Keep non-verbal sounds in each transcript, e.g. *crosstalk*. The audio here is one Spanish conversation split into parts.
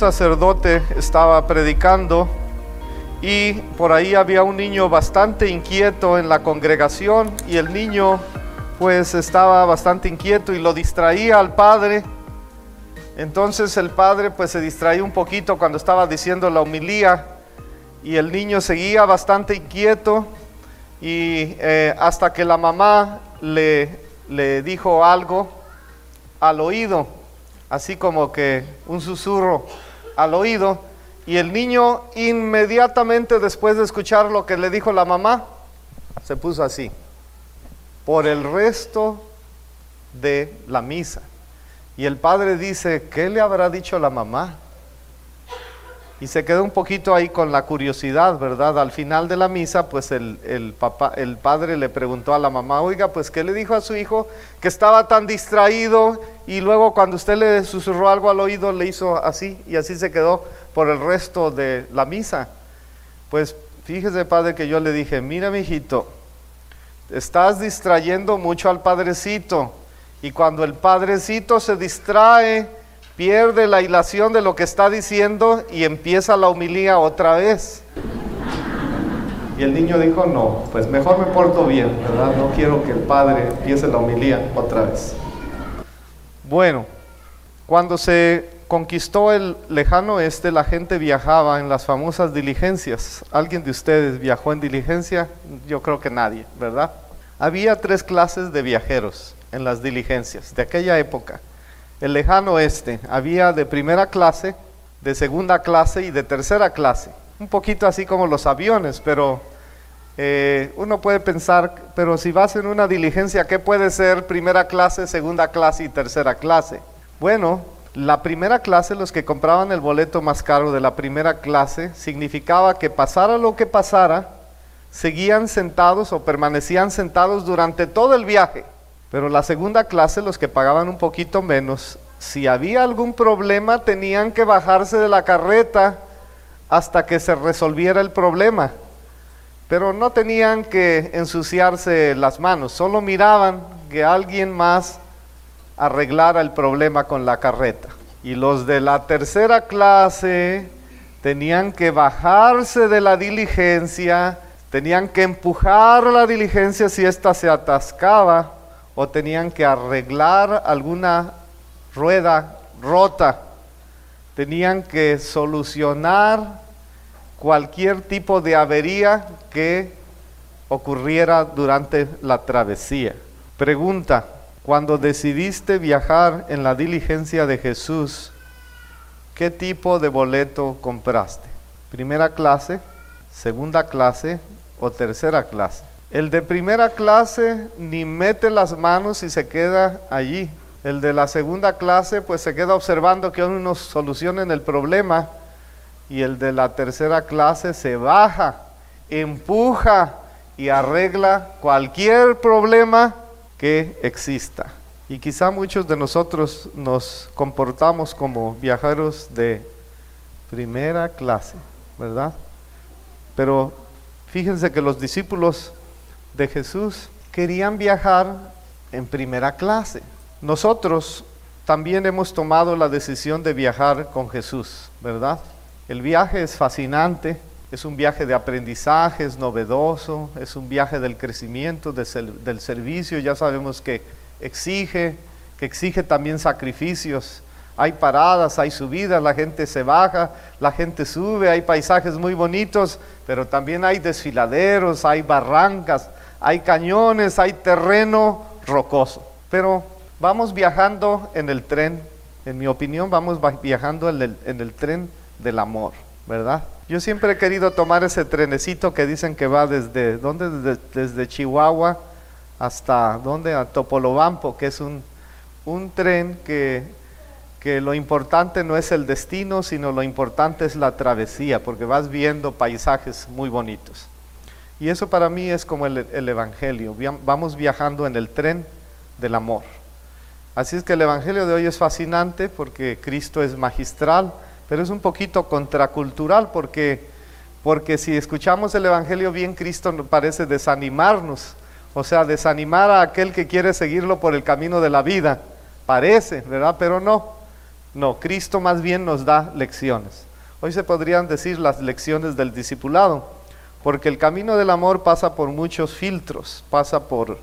sacerdote estaba predicando y por ahí había un niño bastante inquieto en la congregación y el niño pues estaba bastante inquieto y lo distraía al padre. Entonces el padre pues se distraía un poquito cuando estaba diciendo la homilía y el niño seguía bastante inquieto y eh, hasta que la mamá le, le dijo algo al oído, así como que un susurro al oído, y el niño inmediatamente después de escuchar lo que le dijo la mamá, se puso así, por el resto de la misa. Y el padre dice, ¿qué le habrá dicho la mamá? Y se quedó un poquito ahí con la curiosidad, ¿verdad? Al final de la misa, pues el, papá, el padre le preguntó a la mamá, oiga, pues ¿qué le dijo a su hijo que estaba tan distraído y luego cuando usted le susurró algo al oído le hizo así y así se quedó por el resto de la misa? Pues fíjese, padre, que yo le dije, mira, mi hijito, estás distrayendo mucho al padrecito y cuando el padrecito se distrae, pierde la hilación de lo que está diciendo y empieza la humilía otra vez. Y el niño dijo, no, pues mejor me porto bien, ¿verdad? No quiero que el padre empiece la humilía otra vez. Bueno, cuando se conquistó el lejano oeste, la gente viajaba en las famosas diligencias. ¿Alguien de ustedes viajó en diligencia? Yo creo que nadie, ¿verdad? Había tres clases de viajeros en las diligencias de aquella época el lejano oeste, había de primera clase, de segunda clase y de tercera clase. Un poquito así como los aviones, pero eh, uno puede pensar, pero si vas en una diligencia, ¿qué puede ser primera clase, segunda clase y tercera clase? Bueno, la primera clase, los que compraban el boleto más caro de la primera clase, significaba que pasara lo que pasara, seguían sentados o permanecían sentados durante todo el viaje. Pero la segunda clase, los que pagaban un poquito menos, si había algún problema tenían que bajarse de la carreta hasta que se resolviera el problema. Pero no tenían que ensuciarse las manos, solo miraban que alguien más arreglara el problema con la carreta. Y los de la tercera clase tenían que bajarse de la diligencia, tenían que empujar la diligencia si ésta se atascaba o tenían que arreglar alguna rueda rota, tenían que solucionar cualquier tipo de avería que ocurriera durante la travesía. Pregunta, cuando decidiste viajar en la diligencia de Jesús, ¿qué tipo de boleto compraste? ¿Primera clase, segunda clase o tercera clase? El de primera clase ni mete las manos y se queda allí. El de la segunda clase pues se queda observando que uno solucionen el problema. Y el de la tercera clase se baja, empuja y arregla cualquier problema que exista. Y quizá muchos de nosotros nos comportamos como viajeros de primera clase, ¿verdad? Pero fíjense que los discípulos de Jesús querían viajar en primera clase. Nosotros también hemos tomado la decisión de viajar con Jesús, ¿verdad? El viaje es fascinante, es un viaje de aprendizaje, es novedoso, es un viaje del crecimiento, del servicio, ya sabemos que exige, que exige también sacrificios. Hay paradas, hay subidas, la gente se baja, la gente sube, hay paisajes muy bonitos, pero también hay desfiladeros, hay barrancas, hay cañones, hay terreno rocoso. Pero vamos viajando en el tren, en mi opinión, vamos viajando en el, tren del amor, ¿verdad? Yo siempre he querido tomar ese trenecito que dicen que va desde, ¿dónde? Desde, Chihuahua hasta, ¿dónde? A Topolobampo, que es un, un tren que, que lo importante no es el destino, sino lo importante es la travesía, porque vas viendo paisajes muy bonitos. Y eso para mí es como el, Evangelio. Vamos viajando en el tren del amor. Así es que el Evangelio de hoy es fascinante porque Cristo es magistral, pero es un poquito contracultural porque, porque si escuchamos el Evangelio bien, Cristo parece desanimarnos, o sea, desanimar a aquel que quiere seguirlo por el camino de la vida. Parece, ¿verdad? Pero no. No, Cristo más bien nos da lecciones. Hoy se podrían decir las lecciones del discipulado, porque el camino del amor pasa por muchos filtros, pasa por,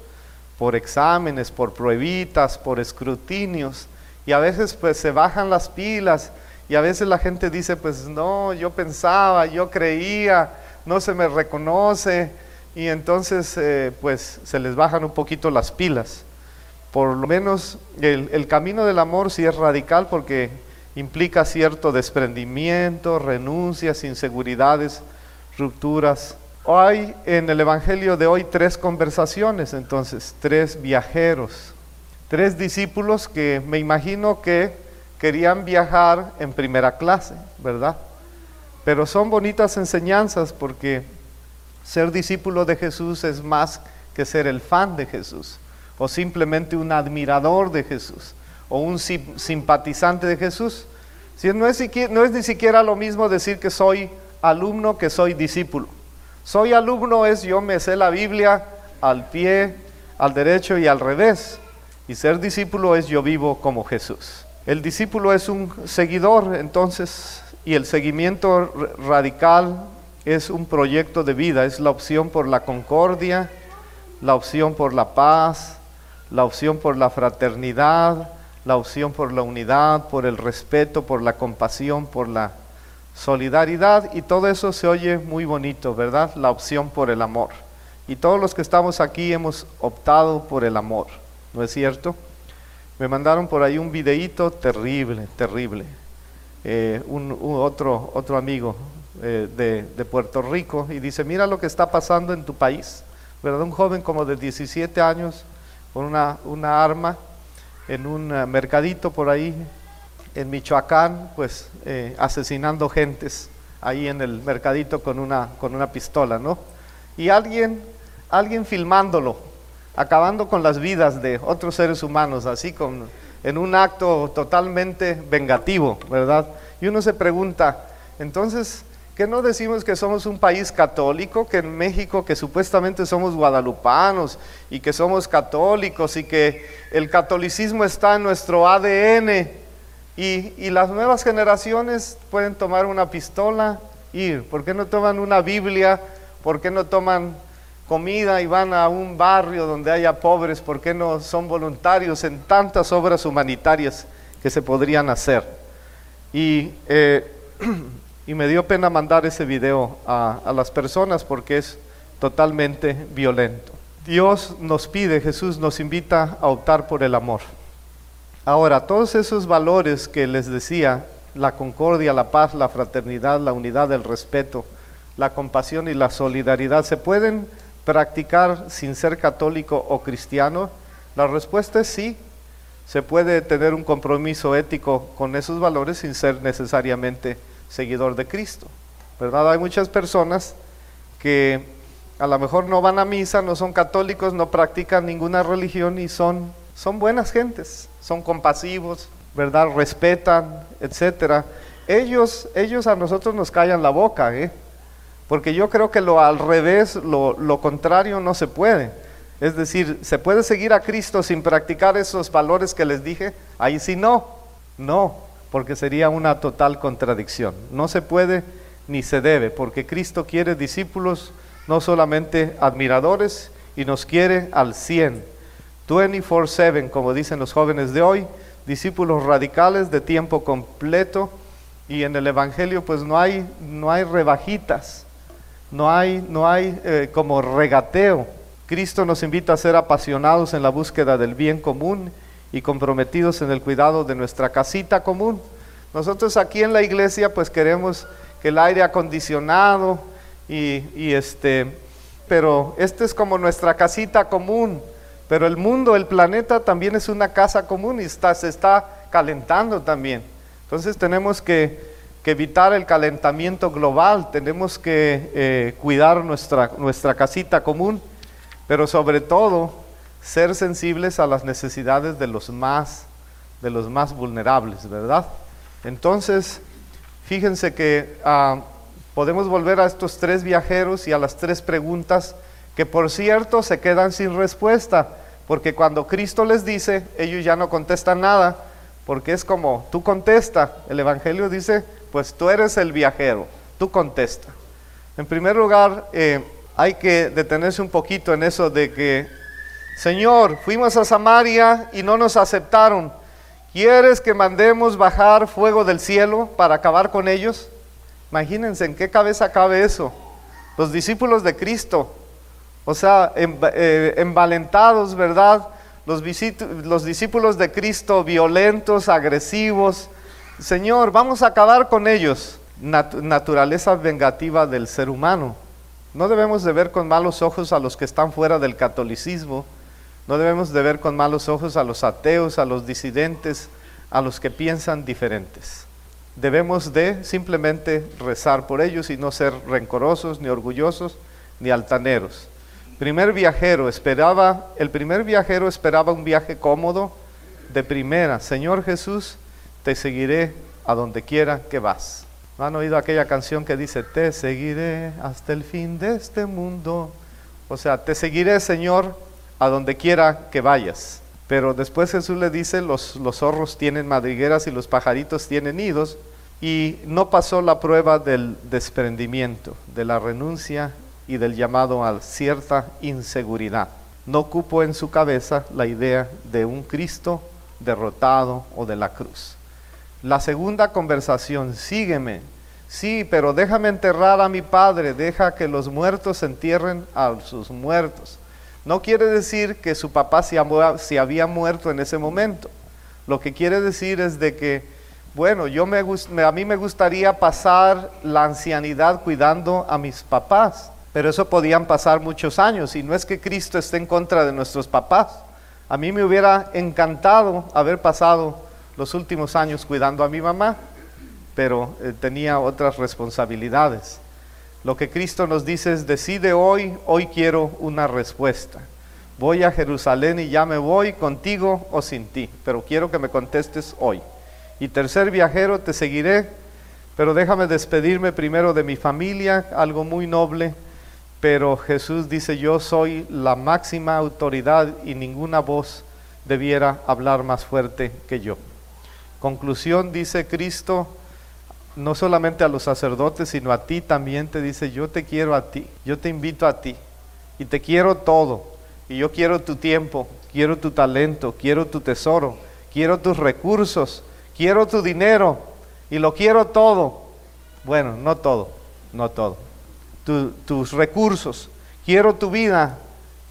por exámenes, por pruebitas, por escrutinios, y a veces pues se bajan las pilas, y a veces la gente dice, pues no, yo pensaba, yo creía, no se me reconoce, y entonces eh, pues se les bajan un poquito las pilas. Por lo menos el, el camino del amor sí es radical porque implica cierto desprendimiento, renuncias, inseguridades, rupturas. Hay en el Evangelio de hoy tres conversaciones, entonces, tres viajeros, tres discípulos que me imagino que querían viajar en primera clase, ¿verdad? Pero son bonitas enseñanzas porque ser discípulo de Jesús es más que ser el fan de Jesús o simplemente un admirador de Jesús o un simpatizante de Jesús. Si no, es, no es ni siquiera lo mismo decir que soy alumno que soy discípulo. Soy alumno es yo me sé la Biblia al pie, al derecho y al revés. Y ser discípulo es yo vivo como Jesús. El discípulo es un seguidor, entonces, y el seguimiento radical es un proyecto de vida, es la opción por la concordia, la opción por la paz, la opción por la fraternidad, la opción por la unidad, por el respeto, por la compasión, por la solidaridad y todo eso se oye muy bonito, ¿verdad? La opción por el amor. Y todos los que estamos aquí hemos optado por el amor, ¿no es cierto? Me mandaron por ahí un videíto terrible, terrible. Eh, un, otro, otro amigo eh, de, de Puerto Rico y dice, mira lo que está pasando en tu país, ¿verdad? Un joven como de 17 años con una, una arma en un eh, mercadito por ahí en Michoacán, pues asesinando gentes ahí en el mercadito con una, con una pistola, ¿no? Y alguien, alguien filmándolo, acabando con las vidas de otros seres humanos, así con, en un acto totalmente vengativo, ¿verdad? Y uno se pregunta, entonces, ¿Qué no decimos que somos un país católico, que en México, que supuestamente somos guadalupanos y que somos católicos y que el catolicismo está en nuestro ADN? Y, y las nuevas generaciones pueden tomar una pistola, ir. ¿Por qué no toman una Biblia? ¿Por qué no toman comida y van a un barrio donde haya pobres? ¿Por qué no son voluntarios en tantas obras humanitarias que se podrían hacer? Y eh, *clears throat* y me dio pena mandar ese video a, a las personas porque es totalmente violento. Dios nos pide, Jesús nos invita a optar por el amor. Ahora, todos esos valores que les decía, la concordia, la paz, la fraternidad, la unidad, el respeto, la compasión y la solidaridad, ¿se pueden practicar sin ser católico o cristiano? La respuesta es sí. Se puede tener un compromiso ético con esos valores sin ser necesariamente seguidor de Cristo. ¿Verdad? Hay muchas personas que a lo mejor no van a misa, no son católicos, no practican ninguna religión y son, son buenas gentes, son compasivos, ¿verdad? Respetan, etcétera. Ellos, ellos a nosotros nos callan la boca, ¿eh? Porque yo creo que lo al revés, lo, contrario no se puede. Es decir, ¿se puede seguir a Cristo sin practicar esos valores que les dije? Ahí sí no, no porque sería una total contradicción. No se puede ni se debe, porque Cristo quiere discípulos no solamente admiradores, y nos quiere al 100, 24/7, como dicen los jóvenes de hoy, discípulos radicales de tiempo completo, y en el Evangelio pues no hay, no hay rebajitas, no hay, no hay eh, como regateo. Cristo nos invita a ser apasionados en la búsqueda del bien común y comprometidos en el cuidado de nuestra casita común. Nosotros aquí en la iglesia pues queremos que el aire acondicionado y, este, pero este es como nuestra casita común, pero el mundo, el planeta también es una casa común y está, se está calentando también. Entonces tenemos que, evitar el calentamiento global, tenemos que eh, cuidar nuestra, nuestra casita común, pero sobre todo ser sensibles a las necesidades de los más, de los más vulnerables, ¿verdad? Entonces, fíjense que ah, podemos volver a estos tres viajeros y a las tres preguntas que por cierto se quedan sin respuesta, porque cuando Cristo les dice, ellos ya no contestan nada, porque es como, tú contesta, el Evangelio dice, pues tú eres el viajero, tú contesta. En primer lugar, eh, hay que detenerse un poquito en eso de que, Señor, fuimos a Samaria y no nos aceptaron. ¿Quieres que mandemos bajar fuego del cielo para acabar con ellos? Imagínense en qué cabeza cabe eso. Los discípulos de Cristo, o sea, eh, envalentados, ¿verdad? Los discípulos de Cristo violentos, agresivos. Señor, vamos a acabar con ellos. naturaleza vengativa del ser humano. No debemos de ver con malos ojos a los que están fuera del catolicismo. No debemos de ver con malos ojos a los ateos, a los disidentes, a los que piensan diferentes. Debemos de simplemente rezar por ellos y no ser rencorosos, ni orgullosos, ni altaneros. Primer viajero esperaba, el primer viajero esperaba un viaje cómodo de primera. Señor Jesús, te seguiré a donde quiera que vas. ¿Han oído aquella canción que dice, te seguiré hasta el fin de este mundo? O sea, te seguiré, Señor, a donde quiera que vayas. Pero después Jesús le dice, los, los zorros tienen madrigueras y los pajaritos tienen nidos, y no pasó la prueba del desprendimiento, de la renuncia y del llamado a cierta inseguridad. No cupo en su cabeza la idea de un Cristo derrotado o de la cruz. La segunda conversación, sígueme. Sí, pero déjame enterrar a mi padre, deja que los muertos entierren a sus muertos. No quiere decir que su papá se, había muerto en ese momento. Lo que quiere decir es de que, bueno, yo me, a mí me gustaría pasar la ancianidad cuidando a mis papás, pero eso podían pasar muchos años y no es que Cristo esté en contra de nuestros papás. A mí me hubiera encantado haber pasado los últimos años cuidando a mi mamá, pero eh, tenía otras responsabilidades. Lo que Cristo nos dice es, decide hoy, hoy quiero una respuesta. Voy a Jerusalén y ya me voy contigo o sin ti, pero quiero que me contestes hoy. Y tercer viajero, te seguiré, pero déjame despedirme primero de mi familia, algo muy noble, pero Jesús dice, yo soy la máxima autoridad y ninguna voz debiera hablar más fuerte que yo. Conclusión, dice Cristo, no solamente a los sacerdotes, sino a ti también te dice, yo te quiero a ti, yo te invito a ti y te quiero todo. Y yo quiero tu tiempo, quiero tu talento, quiero tu tesoro, quiero tus recursos, quiero tu dinero y lo quiero todo. Bueno, no todo, no todo. tus recursos, quiero tu vida,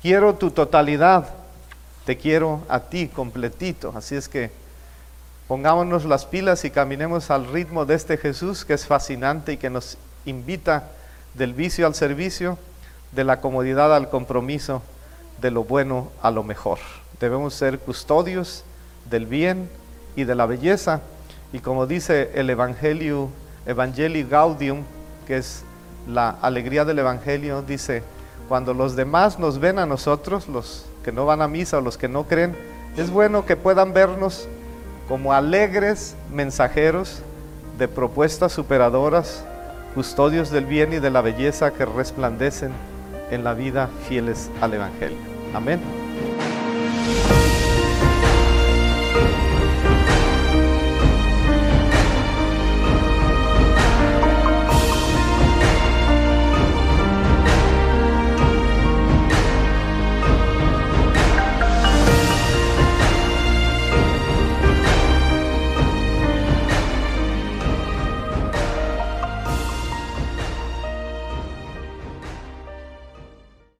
quiero tu totalidad, te quiero a ti completito. Así es que Pongámonos las pilas y caminemos al ritmo de este Jesús que es fascinante y que nos invita del vicio al servicio, de la comodidad al compromiso, de lo bueno a lo mejor. Debemos ser custodios del bien y de la belleza. Y como dice el Evangelio, Evangelii Gaudium, que es la alegría del Evangelio, dice, cuando los demás nos ven a nosotros, los que no van a misa o los que no creen, es bueno que puedan vernos como alegres mensajeros de propuestas superadoras, custodios del bien y de la belleza que resplandecen en la vida fieles al Evangelio. Amén.